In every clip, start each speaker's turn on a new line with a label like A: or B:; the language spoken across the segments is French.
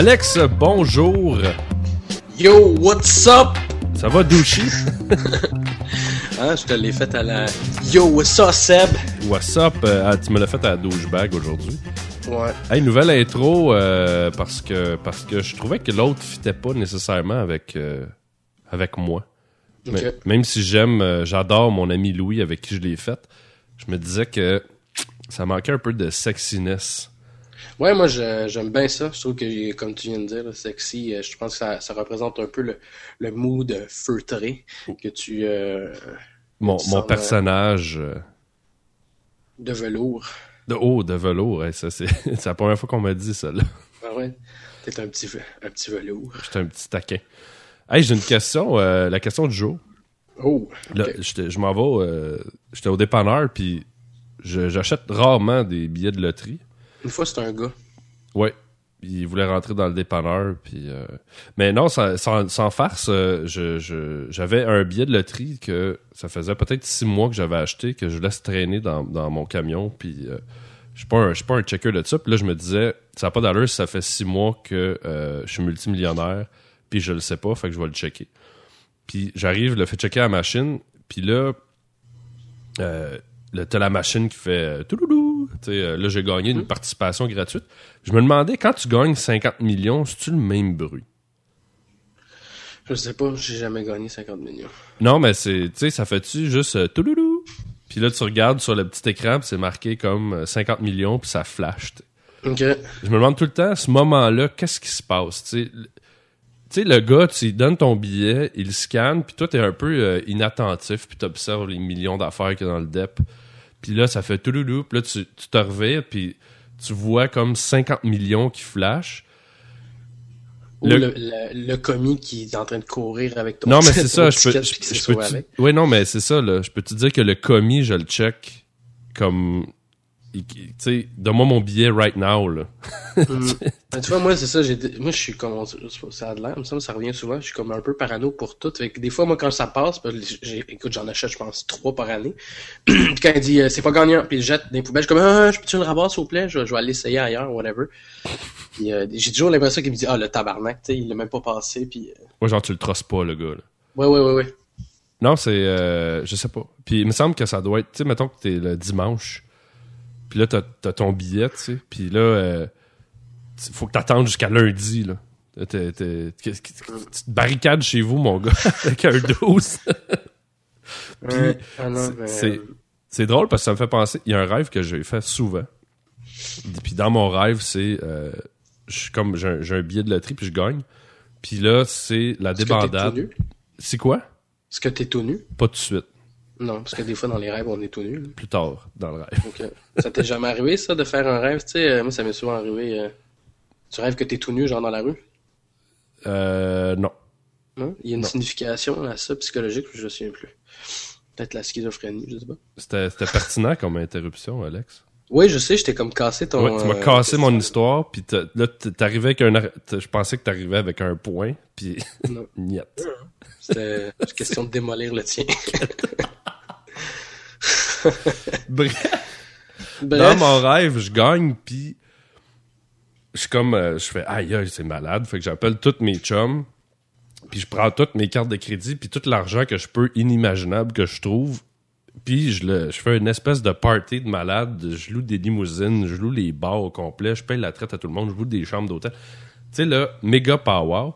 A: Alex, bonjour.
B: Yo, what's up?
A: Ça va, Douchi?
B: hein, je te l'ai fait à la Yo, what's up, Seb?
A: What's up? Euh, ah, tu me l'as fait à la douchebag aujourd'hui.
B: Ouais.
A: Hey, nouvelle intro euh, parce que parce que je trouvais que l'autre fitait pas nécessairement avec euh, avec moi. Mais-
B: Ok.
A: même si j'aime, euh, j'adore mon ami Louis avec qui je l'ai faite, je me disais que ça manquait un peu de sexiness.
B: Ouais, moi, j'aime bien ça. Je trouve que, comme tu viens de dire, sexy, euh, je pense que ça, ça représente un peu le, le mood feutré que tu. euh,
A: Mon,
B: Tu
A: mon
B: sens,
A: personnage euh,
B: de velours.
A: de haut de velours, hey, ça c'est c'est la première fois qu'on m'a dit ça. Là.
B: Ah ouais? T'es un petit, un petit velours.
A: J'étais un petit taquin. Hey, j'ai une question, euh, la question du jour.
B: Oh!
A: Là, je m'en vais, euh, j'étais au dépanneur, puis j'achète rarement des billets de loterie.
B: Une fois, c'est un gars.
A: Ouais. Il voulait rentrer dans le dépanneur, puis... euh, Mais non, sans, farce, euh, je- je- j'avais un billet de loterie que ça faisait peut-être six mois que j'avais acheté, que je laisse traîner dans, mon camion, puis euh, je je suis pas un checker de ça. Puis là, je me disais, ça n'a pas d'allure si ça fait six mois que euh, je suis multimillionnaire, puis je le sais pas, fait que je vais le checker. Puis j'arrive, le fais checker à la machine, puis là, t'as la machine qui fait touloulou. Euh, là, j'ai gagné une participation gratuite. Je me demandais, quand tu gagnes 50 millions, c'est-tu le même bruit?
B: Je sais pas, j'ai jamais gagné 50 millions.
A: Non, mais c'est, tu sais, ça fait-tu juste euh, touloulou? Puis là, tu regardes sur le petit écran, puis c'est marqué comme euh, 50 millions, puis ça flash. Je me demande tout le temps, à ce moment-là, qu'est-ce qui se passe? Tu sais, le- gars, tu lui donnes ton billet, il scanne, puis toi, t'es un peu euh, inattentif, puis t'observes les millions d'affaires qu'il y a dans le DEP. Puis là, ça fait touloulou, puis là, tu, tu te revires, puis tu vois comme 50 millions qui flashent.
B: Ou
A: Le-
B: le, le, le commis qui est en train de courir avec ton
A: Non, mais c'est ça, je peux, je, je. Oui, non, mais c'est ça, là. Je peux te dire que le commis, je le check comme. Tu sais, donne-moi mon billet right now, là.
B: Mm. Ben, tu vois, moi, c'est ça, j'ai, moi, je suis comme, ça a de l'air, ça revient souvent, je suis comme un peu parano pour tout. Fait que des fois, moi, quand ça passe, ben, j'ai- écoute, j'en achète, je pense, trois par année. Puis quand il dit, euh, c'est pas gagnant, puis il jette dans les poubelles, je suis comme, ah, je peux-tu le rabat, s'il vous plaît? Je, je vais aller essayer ailleurs, whatever. Puis, euh, j'ai toujours l'impression qu'il me dit, ah, le tabarnak, tu sais, il l'a même pas passé, puis, euh,
A: Moi, genre, tu le trosses pas, le gars, là.
B: ouais, ouais, ouais, ouais.
A: Non, c'est. euh, je sais pas. Puis il me semble que ça doit être. Tu sais, mettons que t'es le dimanche. Puis là, t'as as ton billet, tu sais. Puis là, euh, faut que t'attendes jusqu'à lundi, là. Tu te barricades chez vous, mon gars, avec un 12. Puis,
B: Ouais. Ah ben,
A: c'est- C'est drôle parce que ça me fait penser. Il y a un rêve que j'ai fait souvent. Puis dans mon rêve, c'est. euh, comme. J'ai un, un billet de loterie, puis je gagne. Puis là, c'est la débandade. C'est quoi?
B: Est-ce que t'es tout nu?
A: Pas tout de suite.
B: Non, parce que des fois, dans les rêves, on est tout nu. là.
A: Plus tard dans le rêve.
B: Donc, euh, ça t'est jamais arrivé, ça, de faire un rêve? Tu sais, euh, moi, ça m'est souvent arrivé. euh, tu rêves que t'es tout nu, genre dans la rue?
A: Euh, non.
B: Non? Il y a une
A: Non.
B: signification à ça psychologique, je ne me souviens plus. Peut-être la schizophrénie, je sais pas.
A: C'était c'était pertinent comme interruption, Alex.
B: Oui, je sais, je t'ai comme cassé ton.
A: Ouais, tu m'as
B: euh,
A: cassé mon histoire, puis t'as- là, t'arrivais avec un... Je pensais que t'arrivais avec un point, puis
B: Non.
A: niet.
B: C'était une question de démolir le tien.
A: Bref, dans mon rêve, je gagne, puis je suis comme... euh, je fais, aïe, aïe, c'est malade. Fait que j'appelle tous mes chums, puis je prends toutes mes cartes de crédit, puis tout l'argent que je peux, inimaginable, que je trouve, puis je, le, je fais une espèce de party de malade. Je loue des limousines, je loue les bars au complet, je paye la traite à tout le monde, je loue des chambres d'hôtel. Tu sais, là, méga power.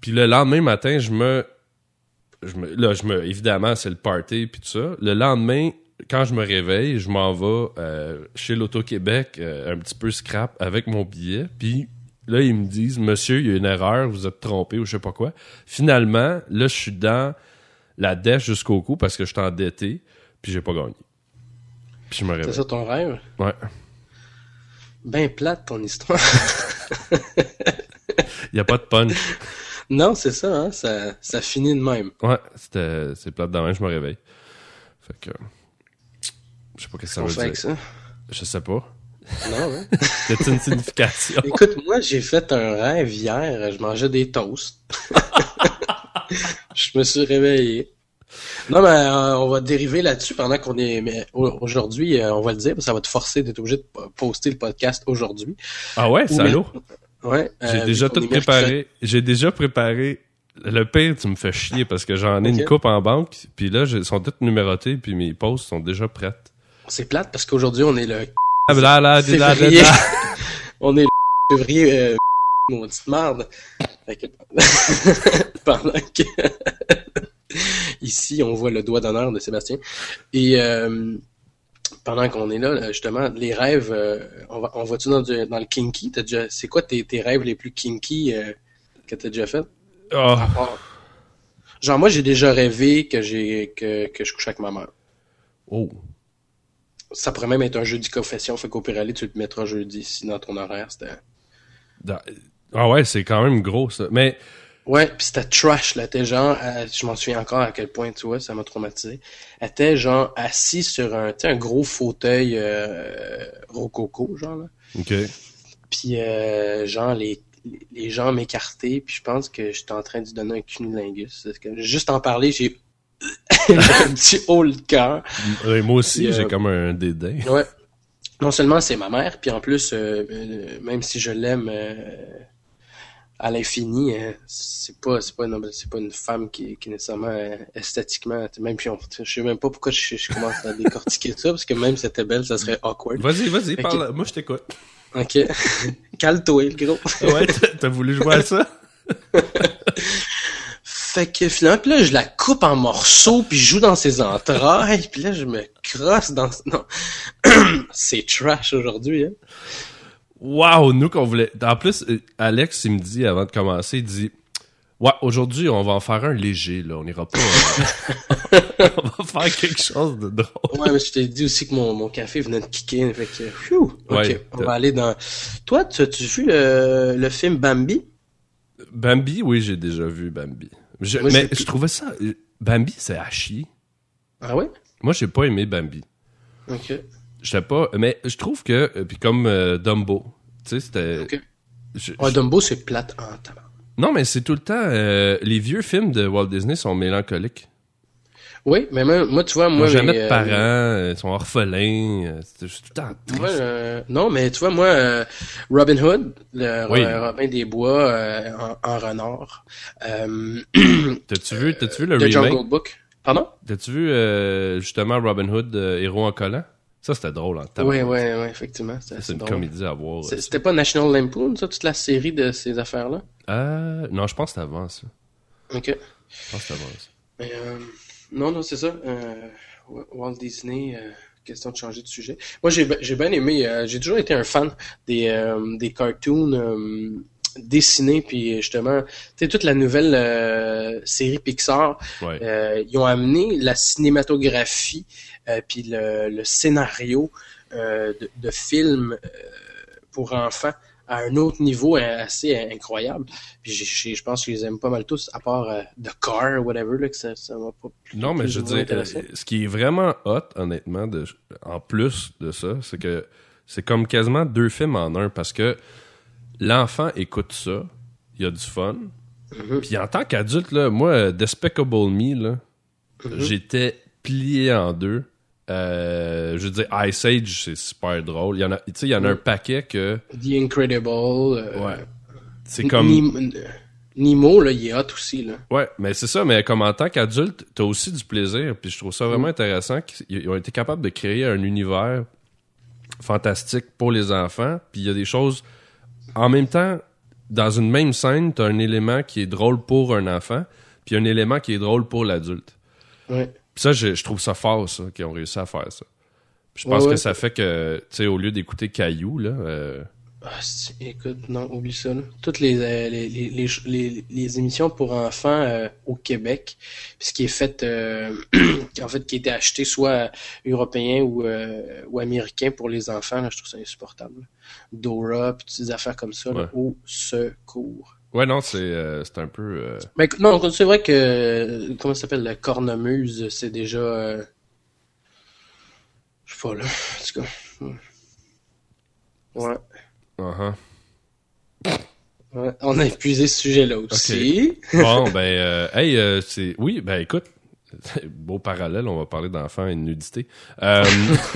A: Puis le lendemain matin, je me... Je me là, je me... Évidemment, c'est le party, puis tout ça. Le lendemain, quand je me réveille, je m'en vais euh, chez l'Auto-Québec, euh, un petit peu scrap, avec mon billet. Puis là, ils me disent, monsieur, il y a une erreur, vous êtes trompé ou je sais pas quoi. Finalement, là, je suis dans la dèche jusqu'au cou parce que je suis endetté, puis j'ai pas gagné. Puis je me
B: C'est
A: réveille.
B: ça ton rêve?
A: Ouais.
B: Ben plate ton histoire.
A: Il y a pas de punch.
B: non, c'est ça, hein? Ça, ça finit de même.
A: Ouais, c'était c'est plate demain, je me réveille. Fait que je sais pas qu'est-ce que ça veut
B: fait avec
A: dire.
B: ça?
A: Je sais pas.
B: Non, hein?
A: C'est une signification?
B: Écoute, moi, j'ai fait un rêve hier. Je mangeais des toasts. je me suis réveillé. Non, mais euh, on va dériver là-dessus pendant qu'on est. Mais au- aujourd'hui, euh, on va le dire, parce que ça va te forcer d'être obligé de po- poster le podcast aujourd'hui.
A: Ah ouais,
B: Ou
A: salaud.
B: Ouais.
A: J'ai
B: euh,
A: déjà tout préparé. J'ai déjà préparé. Le pire, tu me fais chier parce que j'en ai une coupe en banque, puis là, ils sont toutes numérotées, puis mes posts sont déjà prêtes.
B: C'est plate parce qu'aujourd'hui, on est le
A: Ah, là, là, là, là,
B: février.
A: là.
B: on est le février, euh, maudite merde. Fait que- Pendant que... Ici, on voit le doigt d'honneur de Sébastien. Et euh, pendant qu'on est là, là, justement, les rêves, euh, on va, on va-tu dans, le kinky? T'as déjà, c'est quoi tes, tes rêves les plus kinky euh, que t'as déjà fait?
A: Ah,
B: Genre, moi, j'ai déjà rêvé que j'ai que, que je couche avec ma mère.
A: oh.
B: Ça pourrait même être un jeudi confession, fait qu'au pire aller, tu le mettras jeudi si dans ton horaire, c'était...
A: Ah ouais, c'est quand même gros, ça. Mais,
B: Ouais, puis c'était trash, là. Était genre, euh, je m'en souviens encore à quel point, tu vois, ça m'a traumatisé. Elle était genre assise sur un, un gros fauteuil euh, rococo, genre, là.
A: OK.
B: Puis, euh, genre, les, les jambes écartées, puis je pense que j'étais en train de lui donner un cunilingus. Que juste en parler, j'ai un petit haut le cœur.
A: Ouais, moi aussi,
B: euh,
A: j'ai comme un dédain.
B: Ouais. Non seulement c'est ma mère, puis en plus, euh, euh, même si je l'aime euh, à l'infini, euh, c'est pas c'est pas une c'est pas une femme qui, qui est nécessairement euh, esthétiquement, même puis on, je sais même pas pourquoi je, je commence à décortiquer ça parce que même si c'était belle, ça serait awkward.
A: Vas-y, vas-y, parle. Moi, je t'écoute.
B: Ok, calme-toi le gros.
A: Ouais, t'as- t'as voulu jouer à ça?
B: Fait que finalement, puis là, je la coupe en morceaux, puis je joue dans ses entrailles, puis là, je me crosse dans... Non, c'est trash aujourd'hui, hein.
A: Wow, nous qu'on voulait. En plus, euh, Alex, il me dit avant de commencer, il dit Ouais, aujourd'hui, on va en faire un léger, là. On ira pas. euh, on va faire quelque chose de drôle.
B: Ouais, mais je t'ai dit aussi que mon, mon café venait de kicker, fait que... phew,
A: Ouais,
B: on va aller dans... Toi, tu as-tu vu le, le film Bambi?
A: Bambi, oui, j'ai déjà vu Bambi. Je-
B: Moi,
A: mais je trouvais ça. euh, Bambi, c'est à chier.
B: Ah ouais?
A: Moi, j'ai pas aimé Bambi.
B: Ok.
A: Je sais pas, mais je trouve que. euh, Puis comme euh, Dumbo, tu sais, c'était.
B: Ok.
A: je-
B: Ouais, Dumbo, c'est plate en tabac.
A: Non, mais c'est tout le temps. euh, les vieux films de Walt Disney sont mélancoliques.
B: Oui, mais moi, moi, tu vois,
A: Ils
B: moi...
A: ont jamais
B: mes,
A: de
B: euh,
A: parents, euh, ils sont orphelins. C'est tout le temps triste.
B: Moi, euh, non, mais tu vois, moi, euh, Robin Hood, le
A: Oui.
B: Robin des Bois euh, en, en renard, euh,
A: T'as-tu vu, t'as-tu vu le
B: The
A: remake?
B: Jungle Book? Pardon?
A: T'as-tu vu euh, justement Robin Hood, euh, héros en collant? Ça, c'était drôle en temps.
B: Oui, oui, oui, effectivement.
A: C'est une
B: drôle.
A: comédie à voir.
B: C'était pas National Lampoon, ça, toute la série de ces affaires-là?
A: Euh, non, je pense que c'était avant ça.
B: Ok.
A: Je pense que c'était avant ça.
B: Mais, euh, non, non, c'est ça. Euh, Walt Disney, euh, question de changer de sujet. Moi, j'ai bien aimé, j'ai toujours été un fan des, des cartoons euh, dessinés, puis justement, tu sais, toute la nouvelle euh, série Pixar,
A: Ouais.
B: euh, ils ont amené la cinématographie, euh, puis le, le scénario euh, de, de films euh, pour enfants à un autre niveau euh, assez incroyable. Puis je pense que je les aime pas mal tous, à part euh, The Car, whatever, là, que ça, m'a pas plus-
A: Non, mais
B: plus
A: je veux dire, euh, ce qui est vraiment hot, honnêtement, de, en plus de ça, c'est que c'est comme quasiment deux films en un parce que l'enfant écoute ça, il a du fun.
B: Mhm.
A: Puis en tant qu'adulte, là, moi, euh, Despicable Me, là,
B: Mhm.
A: j'étais plié en deux. Euh, je veux dire, Ice Age, c'est super drôle. Il y en a, tu sais, il y en a un paquet que
B: The Incredible. euh,
A: Ouais. c'est comme.
B: Nemo, là, il est hot aussi, là.
A: Ouais, mais c'est ça, mais comme en tant qu'adulte, t'as aussi du plaisir, puis je trouve ça
B: Mm.
A: vraiment intéressant qu'ils ont été capables de créer un univers fantastique pour les enfants, puis il y a des choses en même temps dans une même scène, t'as un élément qui est drôle pour un enfant, puis un élément qui est drôle pour l'adulte.
B: Ouais.
A: Puis ça, je, je trouve ça fort, ça, qu'ils ont réussi à faire ça. Puis je
B: Ouais,
A: pense
B: ouais.
A: que ça fait que, tu sais, au lieu d'écouter Caillou, là, euh,
B: Ah, si, écoute, non, oublie ça. Là. Toutes les, euh, les, les, les, émissions pour enfants euh, au Québec, puis ce qui est fait, euh, en fait, qui a été acheté soit européen ou, euh, ou américain pour les enfants, là, je trouve ça insupportable. Dora, ces affaires comme ça, là,
A: Ouais.
B: au secours.
A: ouais, non, c'est euh, c'est un peu... euh,
B: Mais écoute, non, c'est vrai que, comment ça s'appelle, la cornemuse, c'est déjà, euh, je sais pas, là, en tout cas. hmm.
A: Uh-huh.
B: Ouais, on a épuisé ce sujet-là aussi.
A: Bon, ben, euh, hey, euh, c'est... Oui, ben, écoute, beau parallèle, on va parler d'enfants et de nudité. Euh,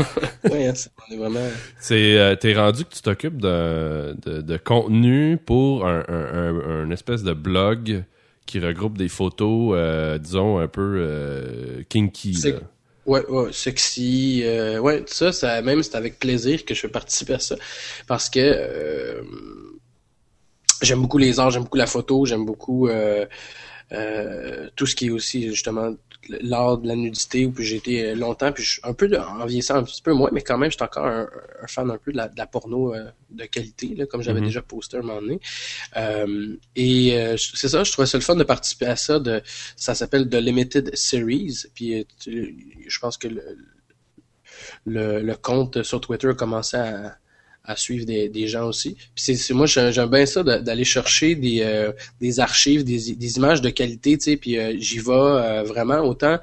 B: oui, hein, on est vraiment...
A: C'est, euh, t'es rendu que tu t'occupes de, de, de, contenu pour un, un, un, espèce de blog qui regroupe des photos, euh, disons, un peu kinky.
B: Ouais, ouais, sexy. Euh, ouais, ça, ça même c'est avec plaisir que je fais participer à ça. Parce que euh, j'aime beaucoup les arts, j'aime beaucoup la photo, j'aime beaucoup euh, euh, tout ce qui est aussi justement l'art de la nudité où j'ai été longtemps puis un peu en vieillissant un petit peu moins mais quand même j'étais encore un, fan un peu de la, de la porno euh, de qualité là, comme j'avais mm-hmm. déjà posté un moment donné euh, et euh, c'est ça je trouvais ça le fun de participer à ça de ça s'appelle The Limited Series puis je pense que le, le, le compte sur Twitter a commencé à à suivre des, des gens aussi. Puis c'est, moi j'aime bien ça d'aller chercher des, euh, des archives, des, des images de qualité, tu sais, puis euh, j'y vais euh, vraiment autant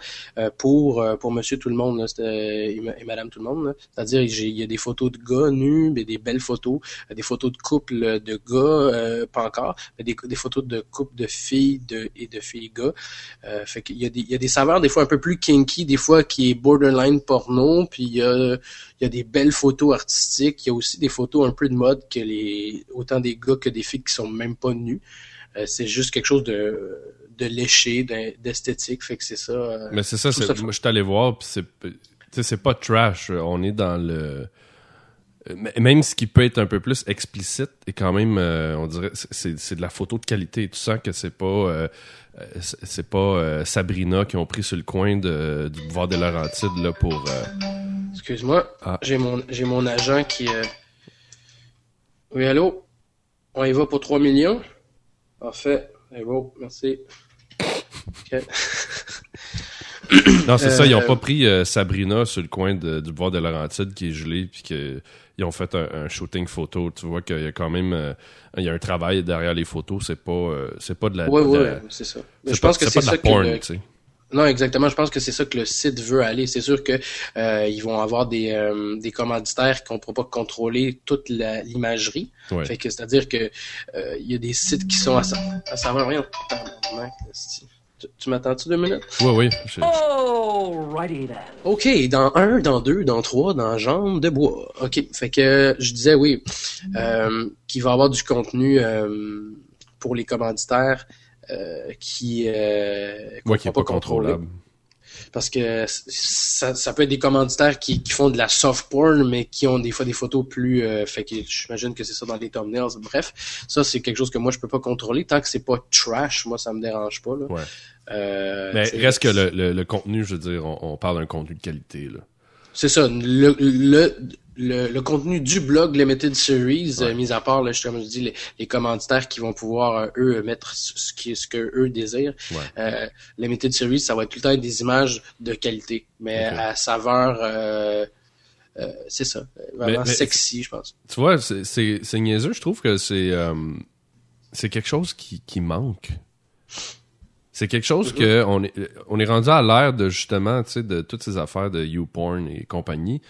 B: pour pour Monsieur tout le monde et, Madame tout le monde. C'est-à-dire il y a des photos de gars nus, mais des belles photos, des photos de couple de gars, pas encore, mais des, des photos de couple de filles de, et de filles gars. fait qu'il y a des il y a des saveurs des fois un peu plus kinky, des fois qui est borderline porno, puis il y a il y a des belles photos artistiques, il y a aussi des photos un peu de mode que les autant des gars que des filles qui sont même pas nus. Euh, c'est juste quelque chose de, de léché, d'esthétique, fait que c'est ça. Euh,
A: Mais c'est ça, moi je suis allé voir, puis c'est c'est pas trash, on est dans le même ce qui peut être un peu plus explicite et quand même on dirait c'est de la photo de qualité tu sens que c'est pas c'est pas Sabrina qui ont pris sur le coin de, du pouvoir de Laurentides là pour
B: Excuse-moi, ah. j'ai mon j'ai mon agent qui. Oui, allô? On y va pour 3 millions? Parfait. C'est bon, merci.
A: non, c'est ça, ils ont euh, pas pris euh, Sabrina sur le coin du bois de Laurentide qui est gelé, puis qu'ils ont fait un, shooting photo. Tu vois qu'il y a quand même euh, il y a un travail derrière les photos, c'est pas c'est pas de la.
B: Oui, oui, c'est ça. je pense que c'est ça que. Non, exactement. Je pense que c'est ça que le site veut aller. C'est sûr que euh, ils vont avoir des, euh, des commanditaires qui ne pourront pas contrôler toute l'imagerie. Fait que c'est-à-dire que euh, il y a des sites qui sont à, à savoir rien. Tu, tu m'attends-tu deux minutes?
A: Oui, oui.
B: OK, dans un, dans deux, dans trois, dans jambes de bois. OK. Fait que je disais oui, euh, qu'il va y avoir du contenu pour les commanditaires euh, qui euh,
A: qui pas contrôlable.
B: Parce que ça, ça, peut être des commanditaires qui, qui, font de la soft porn, mais qui ont des fois des photos plus. Euh, fait que j'imagine que c'est ça dans les thumbnails. Bref, ça c'est quelque chose que moi je peux pas contrôler tant que c'est pas trash. Moi ça me dérange pas. Là.
A: Ouais. Euh, mais reste que le, le, contenu, je veux dire, on, on parle d'un contenu de qualité là.
B: C'est ça. Le, le, le, contenu du blog Limited Series, euh, mis à part, là, comme je dis, les, les commanditaires qui vont pouvoir, euh, eux, mettre ce, qui, ce que eux désirent. Euh, Limited Series, ça va être tout le temps des images de qualité, mais à saveur... Euh, c'est ça, vraiment sexy, je pense.
A: Tu vois, c'est niaiseux, je trouve que c'est c'est quelque chose qui, qui manque. C'est quelque chose mm-hmm. que on est on est rendu à l'ère de justement, tu sais, de toutes ces affaires de YouPorn et compagnie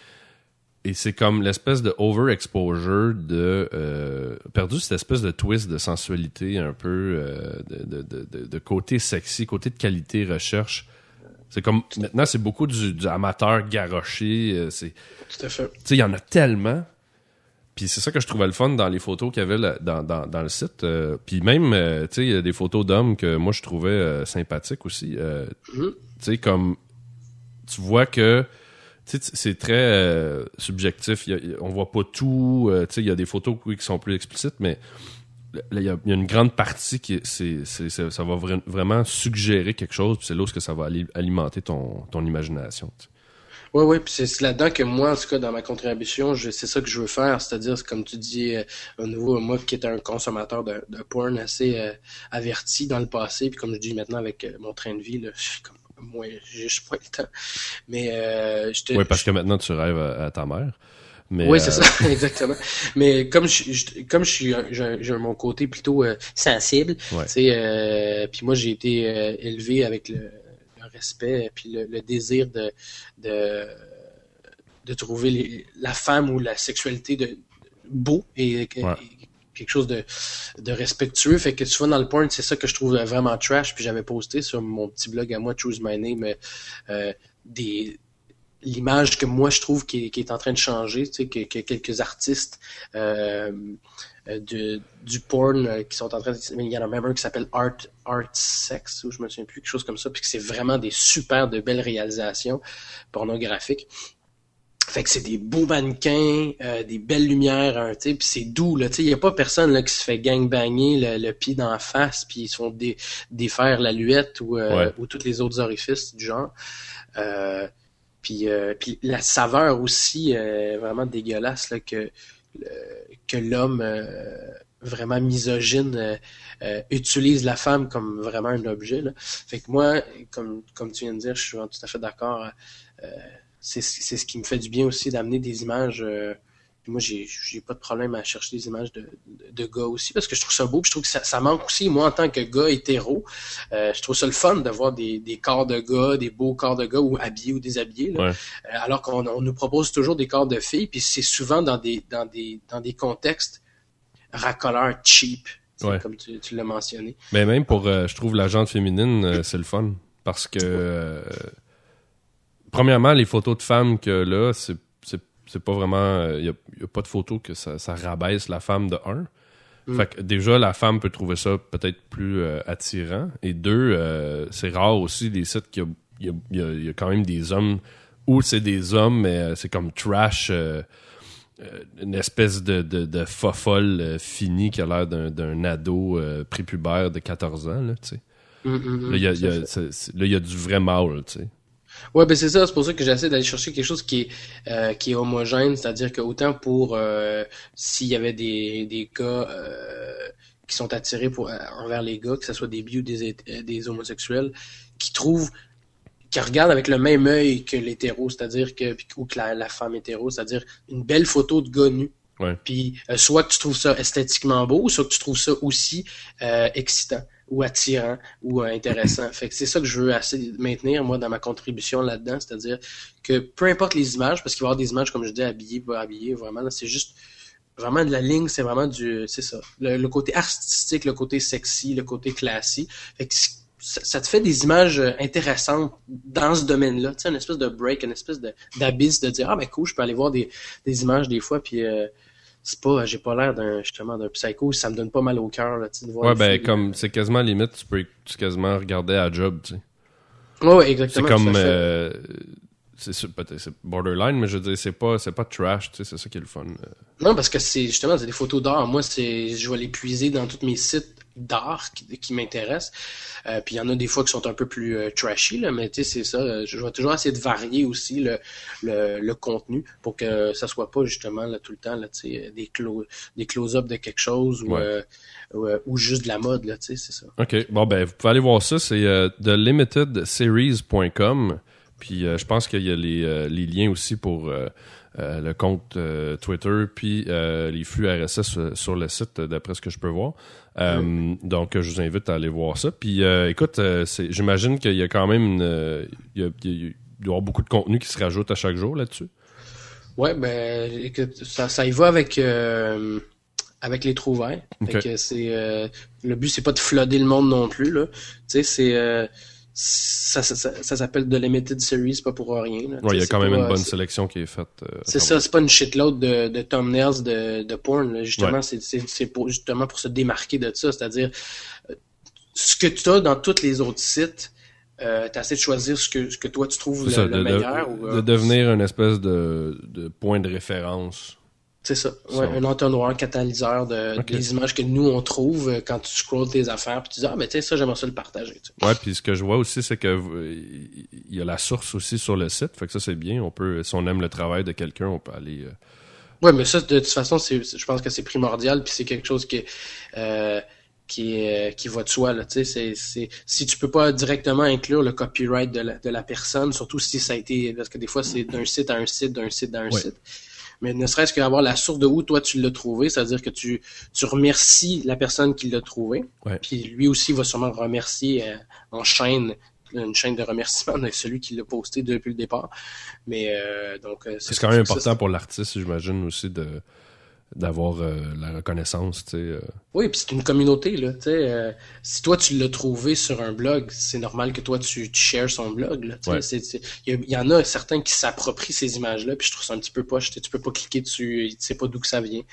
A: et c'est comme l'espèce de overexposure de euh, perdu cette espèce de twist de sensualité un peu euh, de, de, de, de, côté sexy côté de qualité recherche. C'est comme maintenant c'est beaucoup du, du, amateur garoché euh, c'est
B: tout à fait. Tu
A: sais il y en a tellement. Puis c'est ça que je trouvais le fun dans les photos qu'il y avait dans, dans, dans le site euh, puis même tu sais il y a des photos d'hommes que moi je trouvais sympathiques aussi mm-hmm. tu sais comme tu vois que c'est très euh, subjectif. on voit pas tout. Euh, il y a des photos qui sont plus explicites, mais il y, a une grande partie qui ça va vraiment suggérer quelque chose. c'est là où ça va alimenter ton, imagination.
B: Oui, oui, puis c'est là-dedans que moi, en tout cas, dans ma contribution, c'est ça que je veux faire, c'est-à-dire, comme tu dis, euh, au nouveau, moi qui étais un consommateur de, porn assez averti dans le passé, puis comme je dis maintenant avec mon train de vie, là, je suis comme moi, j'ai pas le temps. Mais euh, je
A: Oui, parce que maintenant tu rêves à, ta mère.
B: Mais, oui, c'est euh, ça, exactement. Mais comme je, comme je suis, j'ai mon côté plutôt euh, sensible, tu sais, puis moi j'ai été élevé avec le, respect puis le, désir de, de, de trouver la femme ou la sexualité de beau et, quelque chose de, respectueux. Fait que souvent dans le porn, c'est ça que je trouve vraiment trash. Puis j'avais posté sur mon petit blog à moi, Choose My Name, euh, des l'image que moi je trouve qui est, en train de changer, tu sais, que, que quelques artistes euh, du porn euh, qui sont en train de... Il y en a même un qui s'appelle Art, Art Sex, ou je me souviens plus, quelque chose comme ça, puis que c'est vraiment des super de belles réalisations pornographiques. Fait que c'est des beaux mannequins, euh, des belles lumières, hein, tu sais, puis c'est doux là, tu sais, il y a pas personne là qui se fait gangbanger le, le pied dans la face puis ils se font dé, défaire la luette ou euh, ou tous les autres orifices du genre. Euh, puis, puis la saveur aussi vraiment dégueulasse là que que l'homme vraiment misogyne utilise la femme comme vraiment un objet. Là. Fait que moi, comme comme tu viens de dire, je suis tout à fait d'accord. Euh, c'est ce qui me fait du bien aussi d'amener des images. Euh, moi, j'ai pas de problème à chercher des images de, de, gars aussi parce que je trouve ça beau. je trouve que ça, ça, manque aussi, moi, en tant que gars hétéro. Euh, je trouve ça le fun de voir des, des corps de gars, des beaux corps de gars ou habillés ou déshabillés. Là. Euh, alors qu'on on nous propose toujours des corps de filles, puis c'est souvent dans des, dans des, dans des contextes racoleurs cheap, comme tu, tu l'as mentionné.
A: Mais même pour, je trouve, la gente féminine, c'est le fun. Parce que premièrement, les photos de femmes que là, c'est c'est pas vraiment il euh, y, a, pas de photos que ça, ça rabaisse la femme de un. Mm. Fait que déjà la femme peut trouver ça peut-être plus euh, attirant et deux euh, c'est rare aussi des sites qu'il y, y a, quand même des hommes où c'est des hommes mais c'est comme trash une espèce de, de, de fofolle fini qui a l'air d'un ado prépubère de 14 ans là tu sais. Mm, mm, là il y a, y a du vrai mâle tu sais.
B: Ouais, ben c'est ça, c'est pour ça que j'essaie d'aller chercher quelque chose qui est euh, qui est homogène, c'est-à-dire que autant pour euh, s'il y avait des, des gars euh, qui sont attirés pour envers les gars, que ce soit des bi ou des, des homosexuels, qui trouvent qui regardent avec le même œil que l'hétéro, c'est-à-dire que ou que la, la femme hétéro, c'est-à-dire une belle photo de gars nu.
A: Ouais.
B: Puis soit que tu trouves ça esthétiquement beau, soit que tu trouves ça aussi excitant ou attirant ou euh, intéressant. fait que c'est ça que je veux assez maintenir, moi, dans ma contribution là-dedans, c'est-à-dire que peu importe les images, parce qu'il va y avoir des images, comme je dis, habillées, pas habillées, vraiment, c'est juste vraiment de la ligne, c'est vraiment du, c'est ça, le, côté artistique, le côté sexy, le côté classique. Fait que ça, te fait des images euh, intéressantes dans ce domaine-là, tu sais, une espèce de break, une espèce d'abysse de, dire, ah ben cool, je peux aller voir des, des images des fois, puis euh, c'est pas j'ai pas l'air d'un justement d'un psycho ça me donne pas mal au cœur là
A: voir ouais ben comme c'est quasiment limite tu peux tu quasiment regarder à job tu sais.
B: Ouais, exactement
A: c'est comme euh, c'est peut-être borderline mais je veux dire c'est pas c'est pas trash tu sais c'est ça qui est le fun euh.
B: non parce que c'est justement c'est des photos d'art. Moi c'est je vais les puiser dans tous mes sites d'art qui, qui m'intéressent euh, puis il y en a des fois qui sont un peu plus euh, trashy, là, mais tu sais, c'est ça. Je vais toujours essayer de varier aussi le, le, le, contenu pour que ça soit pas justement là, tout le temps là, des, close, des close-up de quelque chose ou, euh, ou, juste de la mode, là, c'est ça.
A: OK. Bon, ben, vous pouvez aller voir ça. C'est euh, thelimitedseries.com. Puis je pense qu'il y a les, les, liens aussi pour le compte Twitter, puis les flux RSS sur le site, d'après ce que je peux voir. Euh, donc, je vous invite à aller voir ça. Puis, euh, écoute, euh, j'imagine qu'il y a quand même une, il, y a, il, doit y avoir beaucoup de contenu qui se rajoute à chaque jour là-dessus.
B: Ouais, ben, écoute, ça, ça y va avec avec les trouvailles. c'est le but, c'est pas de flooder le monde non plus là. Tu sais, c'est ça, ça, ça, s'appelle de Limited Series, pas pour rien.
A: il y a quand même une bonne sélection qui est faite. Euh,
B: c'est ça, c'est pas une shitload de, de thumbnails de, de porn. Justement, c'est pour, justement pour se démarquer de ça. C'est-à-dire, euh, ce que tu as dans tous les autres sites, euh, tu essaies de choisir ce que, ce que toi tu trouves le, meilleur.
A: De, ou, de devenir une espèce de, de point de référence
B: c'est ça. Ouais, un entonnoir, un catalyseur de, des images que nous on trouve euh, quand tu scrolls tes affaires puis tu dis ah mais tu sais ça j'aimerais ça le partager.
A: Ouais puis ce que je vois aussi c'est que il y a la source aussi sur le site fait que ça c'est bien on peut si on aime le travail de quelqu'un on peut aller. Euh...
B: Ouais mais ça de toute façon c'est je pense que c'est primordial puis c'est quelque chose qui euh, qui est, qui va de soi là tu sais c'est si tu peux pas directement inclure le copyright de la, de la personne surtout si ça a été parce que des fois c'est d'un site à un site d'un site à un site mais ne serait-ce qu'avoir la source de où toi tu l'as trouvé, c'est-à-dire que tu, tu remercies la personne qui l'a trouvé, puis lui aussi va sûrement remercier euh, en chaîne une chaîne de remerciements de celui qui l'a posté depuis le départ. Mais euh, donc
A: euh, c'est quand même important pour l'artiste, j'imagine aussi de d'avoir la reconnaissance, tu sais.
B: Oui, puis c'est une communauté, là, tu sais. si toi, tu l'as trouvé sur un blog, c'est normal que toi, tu, tu shares son blog, là, tu sais. Il y, en a certains qui s'approprient ces images-là, puis je trouve ça un petit peu poche, tu peux pas cliquer dessus, tu sais pas d'où que ça vient.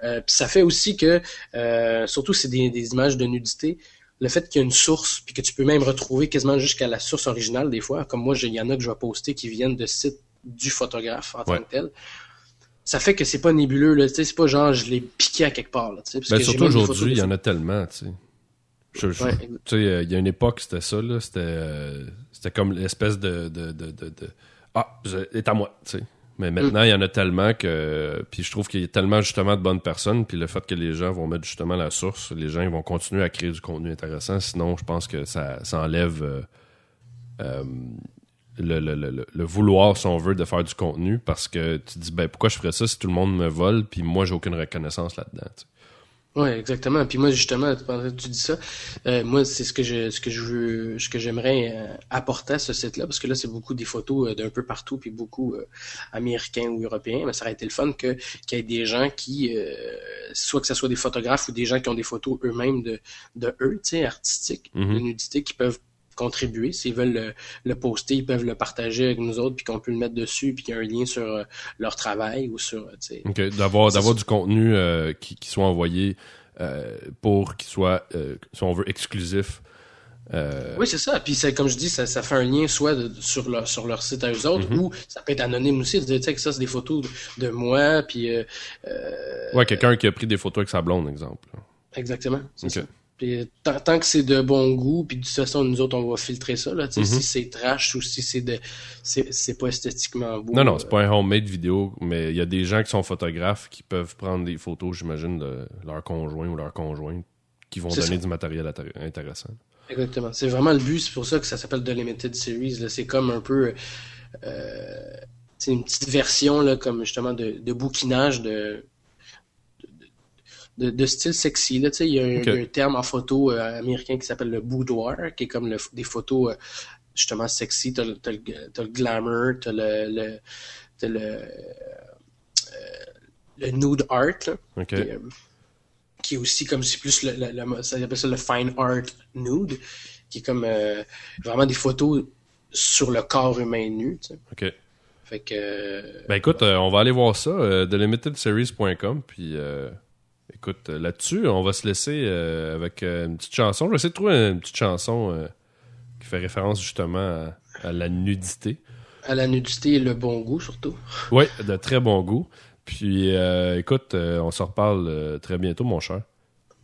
B: puis ça fait aussi que, surtout, c'est des, des images de nudité, le fait qu'il y a une source, puis que tu peux même retrouver quasiment jusqu'à la source originale des fois, comme moi, il y en a que je vais poster qui viennent de sites du photographe en tant que tel. Ça fait que c'est pas nébuleux, là, c'est pas genre je l'ai piqué à quelque part. Là, parce
A: ben, surtout aujourd'hui, il y en a tellement, tu sais. Euh, il y a une époque, c'était ça, là, c'était, euh, c'était comme l'espèce de, de, de, de, Ah, c'est à moi, tu sais. Mais maintenant, il y en a tellement que. Puis je trouve qu'il y a tellement justement de bonnes personnes. Puis le fait que les gens vont mettre justement la source, les gens ils vont continuer à créer du contenu intéressant. Sinon, je pense que ça, ça enlève euh, le, le, le, le, vouloir, si on veut, de faire du contenu. Parce que tu te dis, ben pourquoi je ferais ça si tout le monde me vole, puis moi, j'ai aucune reconnaissance là-dedans.
B: Oui, exactement. Puis moi, justement, tu dis ça, euh, moi, c'est ce que je ce que je veux ce que j'aimerais euh, apporter à ce site-là, parce que là, c'est beaucoup des photos euh, d'un peu partout, puis beaucoup américains ou européens, mais ça aurait été le fun que qu'il y ait des gens qui soit que ce soit des photographes ou des gens qui ont des photos eux-mêmes de, de eux, tu sais, artistiques, mm-hmm. de nudité, qui peuvent contribuer. S'ils veulent le, poster, ils peuvent le partager avec nous autres, puis qu'on peut le mettre dessus, puis qu'il y a un lien sur euh, leur travail ou sur.
A: OK. D'avoir d'avoir du contenu euh, qui, qui, soit envoyé euh, pour qu'il soit, si on veut, exclusif.
B: Oui, c'est ça. Puis comme je dis, ça, ça fait un lien soit sur leur sur leur site à eux autres, mm-hmm. ou ça peut être anonyme aussi. Tu sais que ça, c'est des photos de, moi, puis.
A: ouais, quelqu'un qui a pris des photos avec sa blonde, exemple.
B: Exactement. C'est ça. Puis tant, que c'est de bon goût, puis de toute façon, nous autres, on va filtrer ça. Là, mm-hmm. Si c'est trash ou si c'est de c'est pas esthétiquement beau.
A: Non, non, c'est pas un homemade vidéo, mais il y a des gens qui sont photographes qui peuvent prendre des photos, j'imagine, de leur conjoint ou leur conjoint qui vont donner du matériel intéressant.
B: Exactement. C'est vraiment le but, c'est pour ça que ça s'appelle The Limited Series. C'est comme un peu euh, une petite version là, comme justement de, de bouquinage de de, style sexy. Là, il y a un, terme en photo euh, américain qui s'appelle le boudoir, qui est comme des photos euh, justement sexy. T'as, as, le glamour, t'as le, le, as le, euh, le nude art, qui, est aussi comme c'est plus le, le, ça appelle ça le fine art nude, qui est comme vraiment des photos sur le corps humain nu.
A: OK.
B: Fait que.
A: Ben écoute, on va aller voir ça, de limitedseries.com, puis Écoute, euh, là-dessus, on va se laisser euh, avec euh, une petite chanson. Je vais essayer de trouver une petite chanson qui fait référence justement à, la nudité.
B: À la nudité et le bon goût, surtout.
A: Oui, de très bon goût. Puis, écoute, on se reparle très bientôt, mon cher.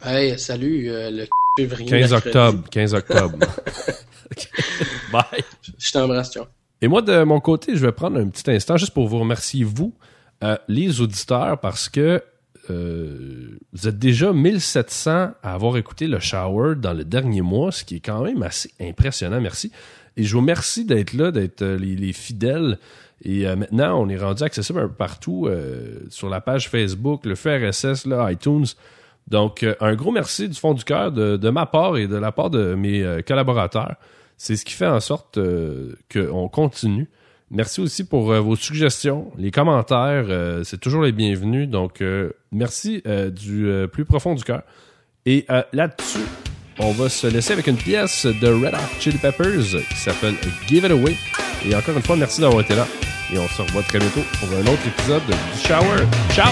B: Hey, salut, le février.
A: 15 octobre, 15 octobre. Bye.
B: Je t'embrasse, tiens.
A: Et moi, de mon côté, je vais prendre un petit instant juste pour vous remercier, vous, les auditeurs, parce que euh, vous êtes déjà 1700 à avoir écouté le Shower dans le dernier mois, ce qui est quand même assez impressionnant. Merci. Et je vous remercie d'être là, d'être euh, les, fidèles. Et euh, maintenant, on est rendu accessible un peu partout sur la page Facebook, le FRSS, là, iTunes. Donc, un gros merci du fond du cœur de, ma part et de la part de mes collaborateurs. C'est ce qui fait en sorte qu'on continue. Merci aussi pour vos suggestions, les commentaires, c'est toujours les bienvenus. Donc, Merci euh, du euh, plus profond du cœur. Et euh, là-dessus, on va se laisser avec une pièce de Red Hot Chili Peppers qui s'appelle Give It Away. Et encore une fois, merci d'avoir été là. Et on se revoit très bientôt pour un autre épisode du Shower. Ciao!